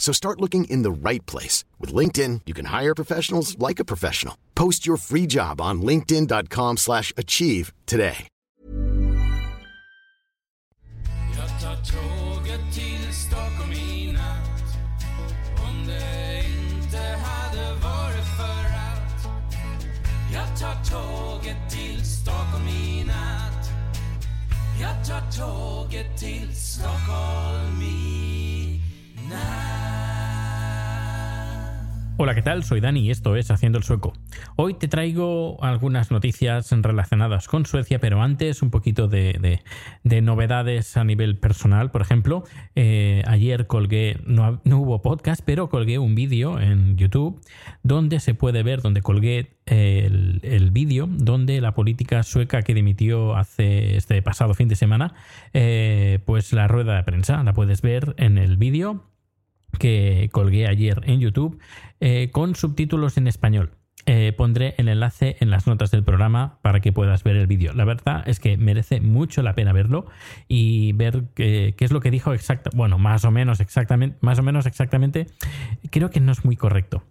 So start looking in the right place. With LinkedIn, you can hire professionals like a professional. Post your free job on linkedin.com slash achieve today. Jag tar tåget till Stockholm i natt Hola, ¿qué tal? Soy Dani y esto es Haciendo el Sueco. Hoy te traigo algunas noticias relacionadas con Suecia, pero antes un poquito de, de- de novedades a nivel personal. Por ejemplo, eh, ayer colgué, no, hubo podcast, pero colgué un vídeo en YouTube donde se puede ver, donde colgué el, el vídeo donde la política sueca que dimitió hace este pasado fin de semana, eh, pues la rueda de prensa, la puedes ver en el vídeo que colgué ayer en YouTube eh, con subtítulos en español. Eh, pondré el enlace en las notas del programa para que puedas ver el vídeo. La verdad es que merece mucho la pena verlo y ver qué, qué es lo que dijo exacta, bueno, más o menos exactamente, más o menos exactamente. Creo que no es muy correcto.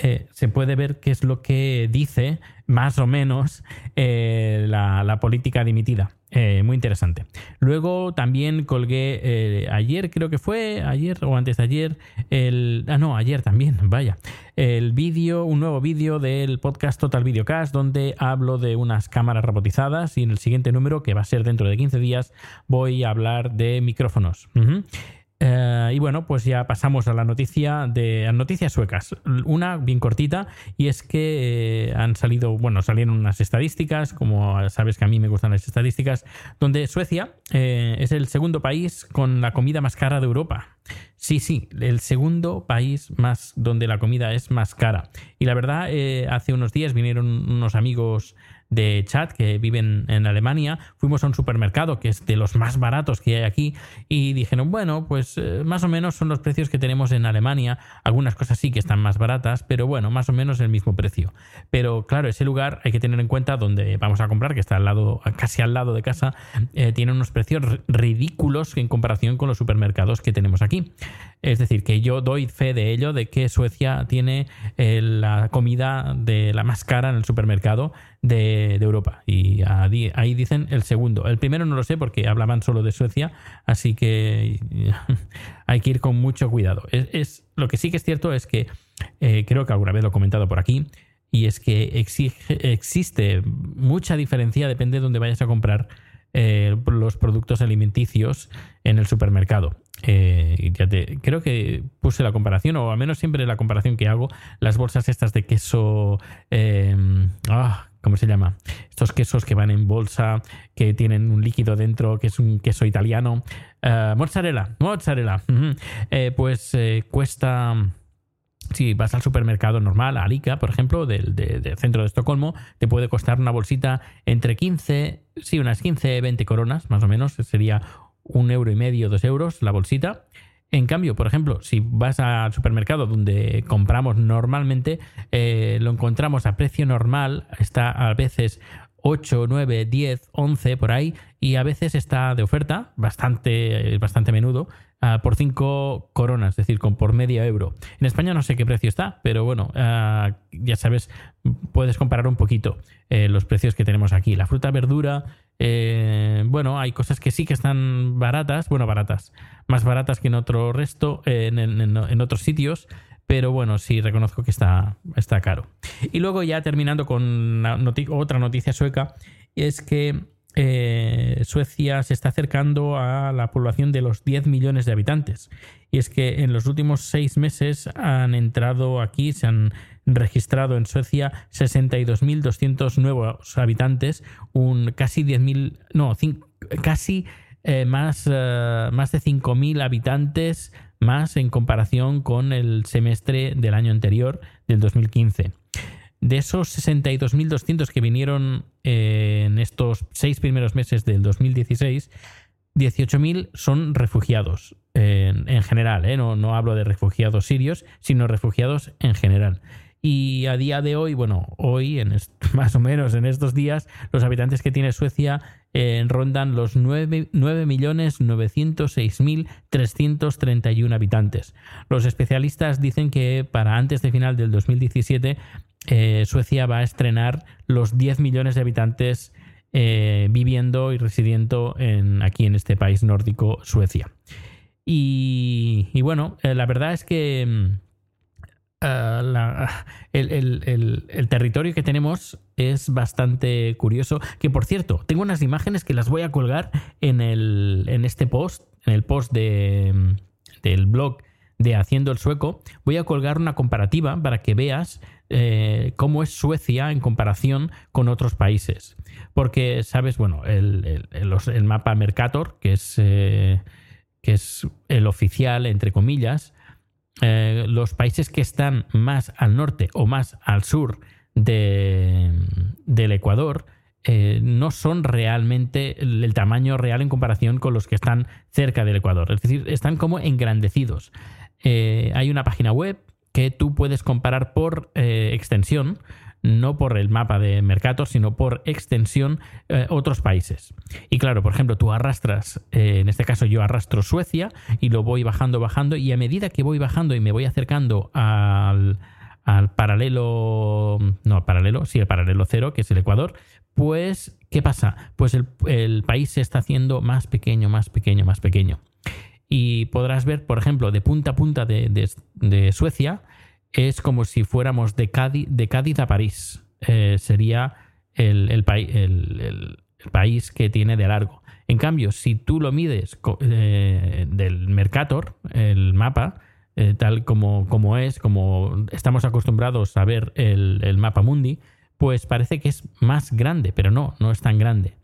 Eh, se puede ver qué es lo que dice más o menos eh, la, política dimitida. Eh, muy interesante. Luego también colgué ayer, creo que fue ayer o antes de ayer, el, ah no, ayer también, vaya, el vídeo, un nuevo vídeo del podcast Total Videocast donde hablo de unas cámaras robotizadas y en el siguiente número, que va a ser dentro de 15 días, voy a hablar de micrófonos. Eh, y bueno, pues ya pasamos a la noticia de a noticias suecas. Una bien cortita y es que eh, han salido, bueno, salieron unas estadísticas, como sabes que a mí me gustan las estadísticas, donde Suecia eh, es el segundo país con la comida más cara de Europa. Sí, sí, el segundo país más donde la comida es más cara. Y la verdad, eh, hace unos días vinieron unos amigos de chat que viven en Alemania, fuimos a un supermercado que es de los más baratos que hay aquí y dijeron, bueno, pues eh, más o menos son los precios que tenemos en Alemania, algunas cosas sí que están más baratas, pero bueno, más o menos el mismo precio. Pero claro, ese lugar hay que tener en cuenta donde vamos a comprar, que está al lado, casi al lado de casa, eh, tiene unos precios ridículos en comparación con los supermercados que tenemos aquí. Es decir, que yo doy fe de ello, de que Suecia tiene eh, la comida de la más cara en el supermercado de, Europa. Y ahí, dicen el segundo. El primero no lo sé porque hablaban solo de Suecia, así que hay que ir con mucho cuidado. Es, lo que sí que es cierto es que eh, creo que alguna vez lo he comentado por aquí. Y es que existe mucha diferencia, depende de dónde vayas a comprar eh, los productos alimenticios en el supermercado. Eh, creo que puse la comparación, o al menos siempre la comparación que hago, las bolsas estas de queso, eh, ah, ¿cómo se llama? Estos quesos que van en bolsa, que tienen un líquido dentro, que es un queso italiano. Eh, mozzarella, mozzarella. Eh, pues cuesta... Si vas al supermercado normal, a Alica, por ejemplo, del, de- del centro de Estocolmo, te puede costar una bolsita entre 15, sí, unas 15, 20 coronas, más o menos, sería un euro y medio, dos euros la bolsita. En cambio, por ejemplo, si vas al supermercado donde compramos normalmente, eh, lo encontramos a precio normal, está a veces 8, 9, 10, 11 por ahí, y a veces está de oferta, bastante, bastante menudo, ah, por 5 coronas, es decir, con, por medio euro. En España no sé qué precio está, pero bueno, ah, ya sabes, puedes comparar un poquito eh, los precios que tenemos aquí. La fruta, verdura, eh, bueno, hay cosas que sí que están baratas, bueno, baratas, más baratas que en otro resto, en, otros sitios, pero bueno, sí reconozco que está, está caro. Y luego ya terminando con otra noticia sueca, es que eh, Suecia se está acercando a la población de los 10 millones de habitantes. Y es que en los últimos seis meses han entrado aquí, se han registrado en Suecia 62.200 nuevos habitantes, un casi 10.000, no, casi eh, más, eh, más de 5.000 habitantes más en comparación con el semestre del año anterior, del 2015. De esos 62.200 que vinieron eh, en estos seis primeros meses del 2016, 18.000 son refugiados en, general. ¿eh? No, no hablo de refugiados sirios, sino refugiados en general. Y a día de hoy, bueno, hoy, en más o menos en estos días, los habitantes que tiene Suecia eh, rondan los 9.906.331 habitantes. Los especialistas dicen que para antes de final del 2017 eh, Suecia va a estrenar los 10 millones de habitantes eh, viviendo y residiendo en, aquí en este país nórdico, Suecia. Y, y bueno, la verdad es que mm, el, territorio que tenemos es bastante curioso. Que por cierto, tengo unas imágenes que las voy a colgar en, el, en este post, en el post de, del blog de Haciendo el Sueco. Voy a colgar una comparativa para que veas eh, cómo es Suecia en comparación con otros países. Porque, sabes, bueno, el, mapa Mercator, que es, eh, que es el oficial, entre comillas, eh, los países que están más al norte o más al sur de, del Ecuador eh, no son realmente el, tamaño real en comparación con los que están cerca del Ecuador. Es decir, están como engrandecidos. Eh, hay una página web que tú puedes comparar por extensión no por el mapa de Mercator, sino por extensión eh, otros países. Y claro, por ejemplo, tú arrastras, eh, en este caso yo arrastro Suecia y lo voy bajando, bajando, y a medida que voy bajando y me voy acercando al, paralelo, no, paralelo, sí, el paralelo cero, que es el Ecuador, pues, ¿qué pasa? Pues el, país se está haciendo más pequeño, más pequeño, más pequeño. Y podrás ver, por ejemplo, de punta a punta de Suecia, es como si fuéramos de Cádiz, de a París. Eh, sería el, el, país que tiene de largo. En cambio, si tú lo mides eh, del Mercator, el mapa, eh, tal como, como, es, como estamos acostumbrados a ver el mapa mundi, pues parece que es más grande, pero no, no es tan grande.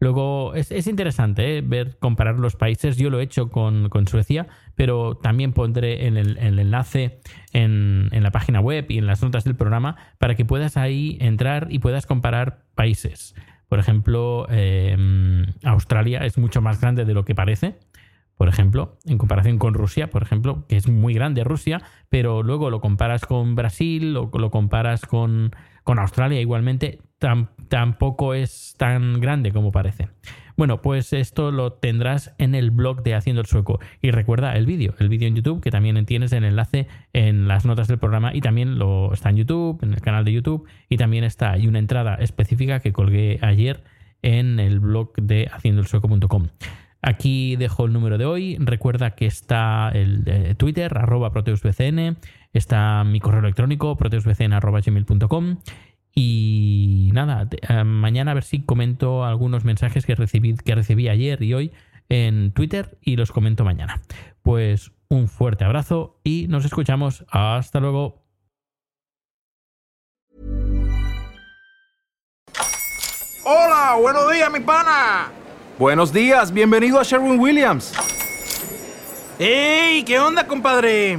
Luego es, interesante ¿eh? ver, comparar los países. Yo lo he hecho con, Suecia, pero también pondré en el, enlace en, la página web y en las notas del programa para que puedas ahí entrar y puedas comparar países. Por ejemplo, em, Australia es mucho más grande de lo que parece por ejemplo, en comparación con Rusia, por ejemplo, que es muy grande Rusia, pero luego lo comparas con Brasil o lo comparas con, con Australia igualmente, tampoco es tan grande como parece. Bueno, pues esto lo tendrás en el blog de Haciendo el Sueco. Y recuerda el vídeo, el vídeo en YouTube, que también tienes el enlace en las notas del programa y también lo está en YouTube, en el canal de YouTube, y también está, hay una entrada específica que colgué ayer en el blog de haciendoelsueco.com. Aquí dejo el número de hoy. Recuerda que está el Twitter, arroba proteusbcn, está mi correo electrónico, proteusbcn.gmail.com y nada, eh, mañana a ver si comento algunos mensajes que recibí, que recibí ayer y hoy en Twitter y los comento mañana. Pues un fuerte abrazo y nos escuchamos. Hasta luego. Hola, buenos días, mi pana. Buenos días, bienvenido a Sherwin Williams. ¡Ey! ¿Qué onda, compadre?